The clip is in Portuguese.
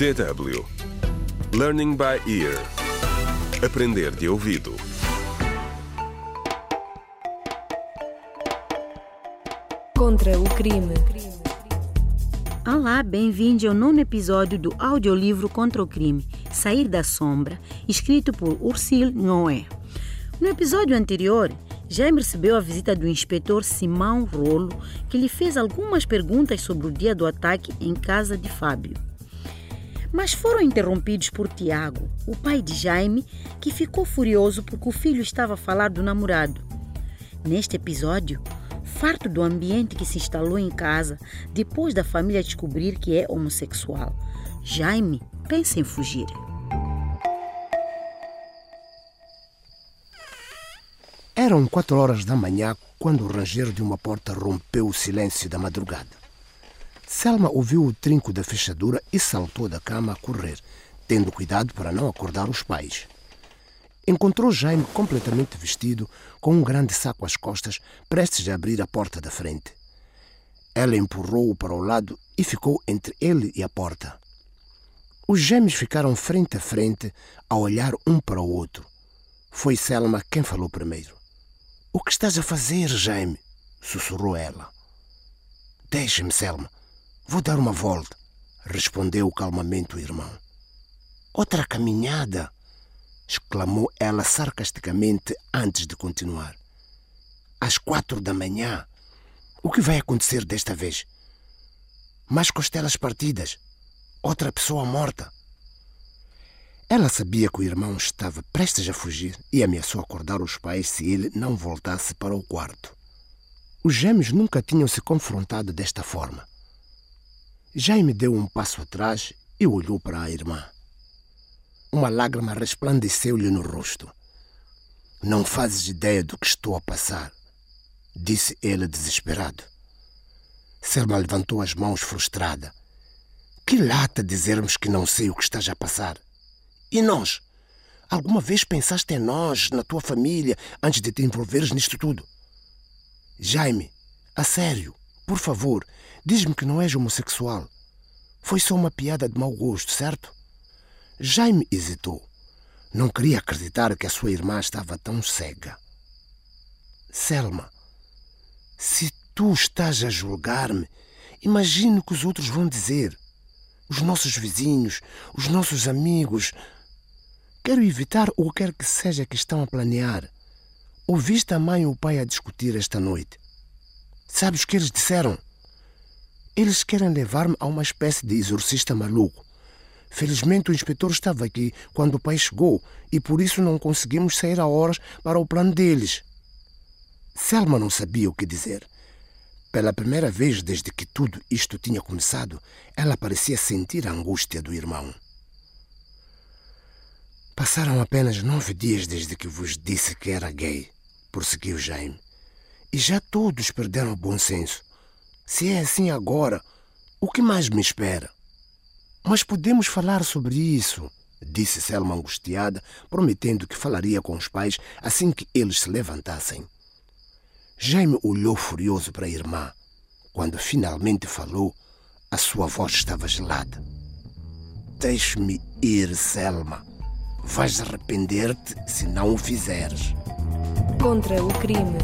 DW Learning by Ear Aprender de ouvido Contra o crime. Olá, bem-vindo ao nono episódio do audiolivro Contra o Crime, Sair da Sombra, escrito por Ursil Noé. No episódio anterior, Jaime recebeu a visita do inspetor Simão Rolo, que lhe fez algumas perguntas sobre o dia do ataque em casa de Fábio. Mas foram interrompidos por Tiago, o pai de Jaime, que ficou furioso porque o filho estava a falar do namorado. Neste episódio, farto do ambiente que se instalou em casa depois da família descobrir que é homossexual, Jaime pensa em fugir. Eram quatro horas da manhã quando o ranger de uma porta rompeu o silêncio da madrugada. Selma ouviu o trinco da fechadura e saltou da cama a correr, tendo cuidado para não acordar os pais. Encontrou Jaime completamente vestido, com um grande saco às costas, prestes a abrir a porta da frente. Ela empurrou-o para o lado e ficou entre ele e a porta. Os gêmeos ficaram frente a frente, a olhar um para o outro. Foi Selma quem falou primeiro. O que estás a fazer, Jaime? sussurrou ela. Deixe-me, Selma. Vou dar uma volta, respondeu calmamente o irmão. Outra caminhada, exclamou ela sarcasticamente antes de continuar. Às quatro da manhã. O que vai acontecer desta vez? Mais costelas partidas. Outra pessoa morta. Ela sabia que o irmão estava prestes a fugir e ameaçou acordar os pais se ele não voltasse para o quarto. Os gêmeos nunca tinham se confrontado desta forma. Jaime deu um passo atrás e olhou para a irmã. Uma lágrima resplandeceu-lhe no rosto. Não fazes ideia do que estou a passar, disse ele desesperado. Selma levantou as mãos frustrada. Que lata dizermos que não sei o que estás a passar. E nós? Alguma vez pensaste em nós, na tua família, antes de te envolveres nisto tudo? Jaime, a sério, por favor, diz-me que não és homossexual. Foi só uma piada de mau gosto, certo? Jaime hesitou. Não queria acreditar que a sua irmã estava tão cega. Selma, se tu estás a julgar-me, imagine o que os outros vão dizer. Os nossos vizinhos, os nossos amigos. Quero evitar o que quer que seja que estão a planear. Ouviste a mãe e o pai a discutir esta noite. Sabes o que eles disseram? Eles querem levar-me a uma espécie de exorcista maluco. Felizmente o inspetor estava aqui quando o pai chegou e por isso não conseguimos sair a horas para o plano deles. Selma não sabia o que dizer. Pela primeira vez desde que tudo isto tinha começado, ela parecia sentir a angústia do irmão. Passaram apenas nove dias desde que vos disse que era gay, prosseguiu Jaime. E já todos perderam o bom senso. Se é assim agora, o que mais me espera? Mas podemos falar sobre isso, disse Selma angustiada, prometendo que falaria com os pais assim que eles se levantassem. Jaime olhou furioso para a irmã. Quando finalmente falou, a sua voz estava gelada. Deixe-me ir, Selma. Vais arrepender-te se não o fizeres. Contra o crime.